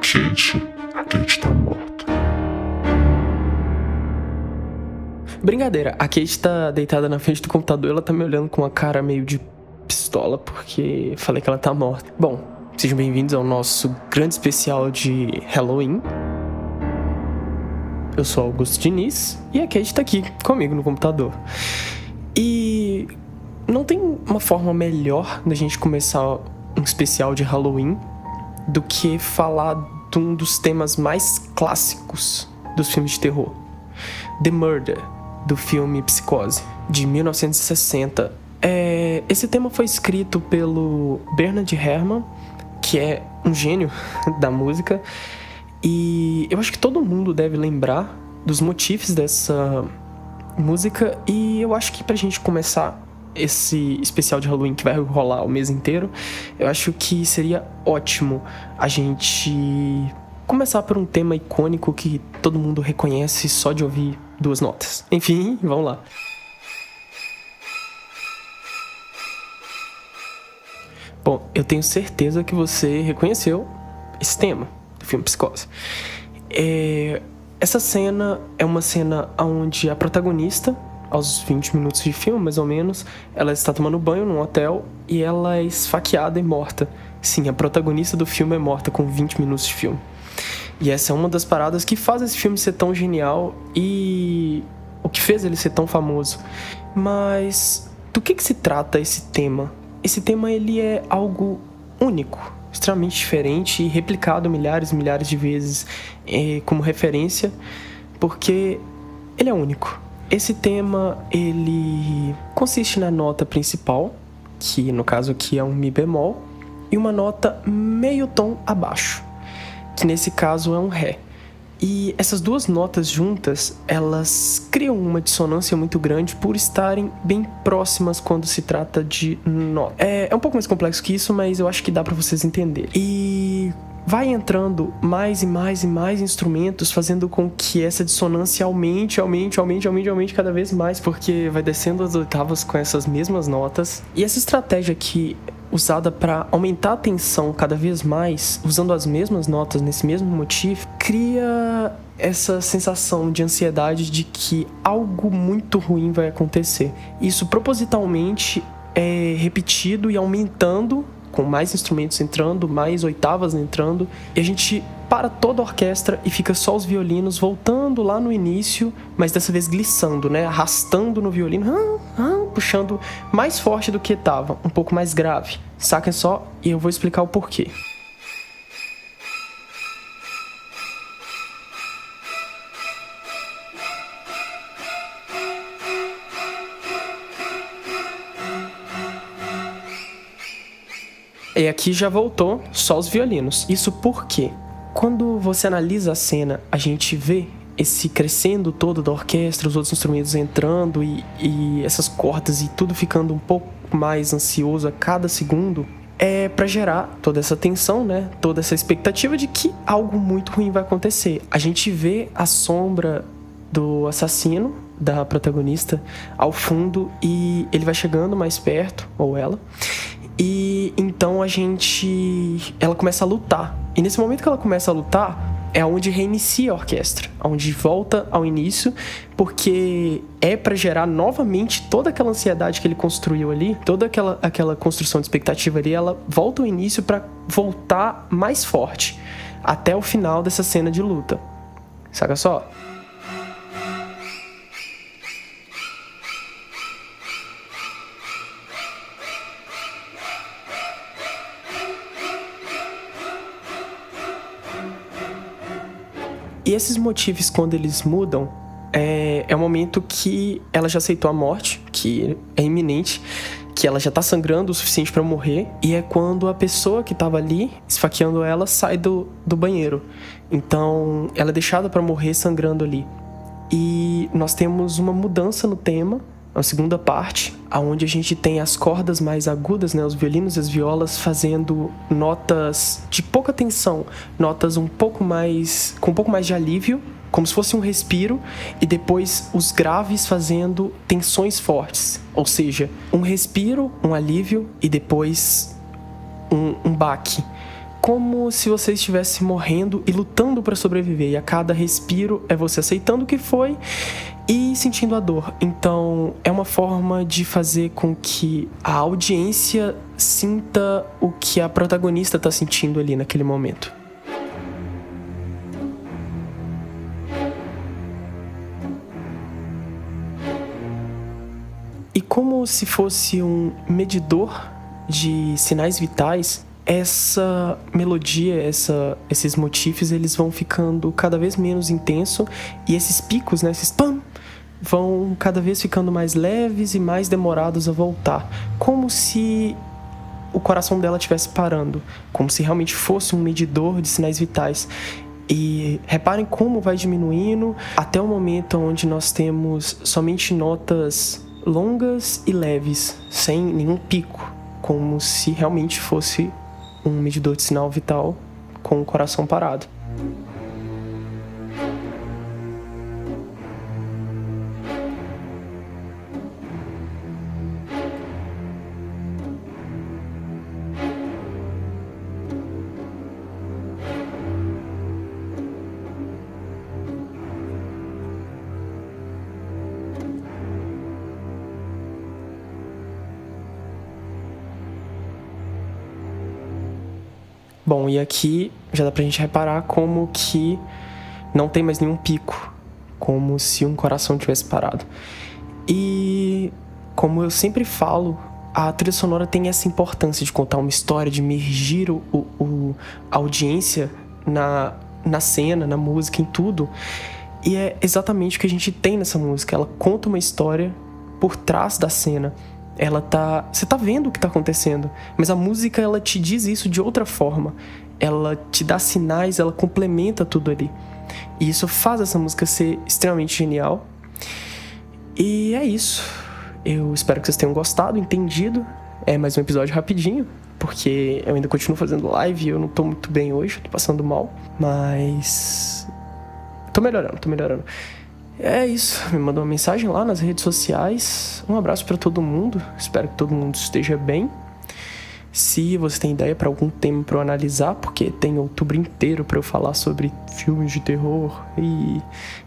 alguém. E a Kate tá morta. Brincadeira, a Kate tá deitada na frente do computador, ela tá me olhando com uma cara meio de pistola porque falei que ela tá morta. Bom, sejam bem-vindos ao nosso grande especial de Halloween. Eu sou Augusto Diniz e a Kate tá aqui comigo no computador. E não tem uma forma melhor da gente começar um especial de Halloween do que falar de um dos temas mais clássicos dos filmes de terror: The Murder, do filme Psicose, de 1960. É, esse tema foi escrito pelo Bernard Herrmann, que é um gênio da música, e eu acho que todo mundo deve lembrar dos motivos dessa música, e eu acho que pra gente começar esse especial de Halloween que vai rolar o mês inteiro, eu acho que seria ótimo a gente começar por um tema icônico que todo mundo reconhece só de ouvir duas notas. Enfim, vamos lá. Bom, eu tenho certeza que você reconheceu esse tema do filme Psicose. É, essa cena é uma cena onde a protagonista aos 20 minutos de filme, mais ou menos, ela está tomando banho num hotel e ela é esfaqueada e morta. Sim, a protagonista do filme é morta com 20 minutos de filme. E essa é uma das paradas que faz esse filme ser tão genial e o que fez ele ser tão famoso. Mas do que, que se trata esse tema? Esse tema ele é algo único, extremamente diferente e replicado milhares e milhares de vezes eh, como referência, porque ele é único. Esse tema ele consiste na nota principal, que no caso aqui é um mi bemol, e uma nota meio tom abaixo, que nesse caso é um ré. E essas duas notas juntas, elas criam uma dissonância muito grande por estarem bem próximas quando se trata de nota. É, é um pouco mais complexo que isso, mas eu acho que dá para vocês entenderem. E vai entrando mais e mais e mais instrumentos, fazendo com que essa dissonância aumente, aumente, aumente, aumente, aumente cada vez mais, porque vai descendo as oitavas com essas mesmas notas. E essa estratégia aqui usada para aumentar a tensão cada vez mais, usando as mesmas notas nesse mesmo motivo, cria essa sensação de ansiedade de que algo muito ruim vai acontecer. Isso propositalmente é repetido e aumentando com mais instrumentos entrando, mais oitavas entrando, e a gente para toda a orquestra e fica só os violinos voltando lá no início, mas dessa vez glissando, né? Arrastando no violino, ah, ah, puxando mais forte do que estava, um pouco mais grave. Saquem só e eu vou explicar o porquê. Aqui já voltou só os violinos. Isso porque quando você analisa a cena, a gente vê esse crescendo todo da orquestra, os outros instrumentos entrando e, e essas cordas e tudo ficando um pouco mais ansioso a cada segundo, é para gerar toda essa tensão, né? Toda essa expectativa de que algo muito ruim vai acontecer. A gente vê a sombra do assassino da protagonista ao fundo e ele vai chegando mais perto, ou ela, e então a gente. Ela começa a lutar. E nesse momento que ela começa a lutar, é onde reinicia a orquestra, onde volta ao início, porque é para gerar novamente toda aquela ansiedade que ele construiu ali, toda aquela, aquela construção de expectativa ali, ela volta ao início para voltar mais forte até o final dessa cena de luta. Saca só? E esses motivos, quando eles mudam, é, é o momento que ela já aceitou a morte, que é iminente, que ela já tá sangrando o suficiente para morrer, e é quando a pessoa que tava ali esfaqueando ela sai do, do banheiro. Então, ela é deixada para morrer sangrando ali. E nós temos uma mudança no tema, a segunda parte, aonde a gente tem as cordas mais agudas, né, os violinos e as violas fazendo notas de pouca tensão, notas um pouco mais com um pouco mais de alívio, como se fosse um respiro, e depois os graves fazendo tensões fortes, ou seja, um respiro, um alívio e depois um, um baque. como se você estivesse morrendo e lutando para sobreviver. E a cada respiro é você aceitando o que foi e sentindo a dor. Então, é uma forma de fazer com que a audiência sinta o que a protagonista está sentindo ali naquele momento. E como se fosse um medidor de sinais vitais, essa melodia, essa, esses motifs, eles vão ficando cada vez menos intenso e esses picos, né, esses pam, vão cada vez ficando mais leves e mais demorados a voltar, como se o coração dela estivesse parando, como se realmente fosse um medidor de sinais vitais. E reparem como vai diminuindo até o momento onde nós temos somente notas longas e leves, sem nenhum pico, como se realmente fosse um medidor de sinal vital com o coração parado. Bom, e aqui já dá pra gente reparar como que não tem mais nenhum pico, como se um coração tivesse parado. E como eu sempre falo, a trilha sonora tem essa importância de contar uma história, de emergir o, o, a audiência na, na cena, na música, em tudo. E é exatamente o que a gente tem nessa música. Ela conta uma história por trás da cena ela tá, você tá vendo o que tá acontecendo, mas a música ela te diz isso de outra forma. Ela te dá sinais, ela complementa tudo ali. E isso faz essa música ser extremamente genial. E é isso. Eu espero que vocês tenham gostado, entendido. É mais um episódio rapidinho, porque eu ainda continuo fazendo live e eu não tô muito bem hoje, tô passando mal, mas tô melhorando, tô melhorando. É isso. Me mandou uma mensagem lá nas redes sociais. Um abraço para todo mundo. Espero que todo mundo esteja bem. Se você tem ideia para algum tema para eu analisar, porque tem outubro inteiro para eu falar sobre filmes de terror e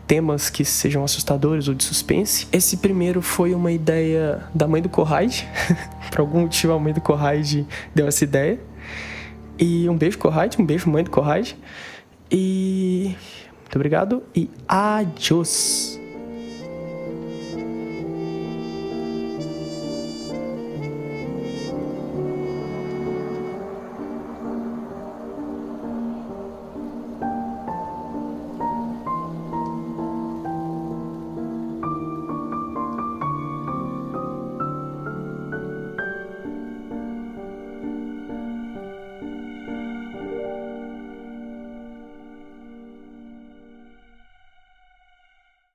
temas que sejam assustadores ou de suspense. Esse primeiro foi uma ideia da mãe do Corraide. Por algum motivo a mãe do Corraide deu essa ideia. E um beijo Corraide, um beijo mãe do Corraide. E muito obrigado e adiós.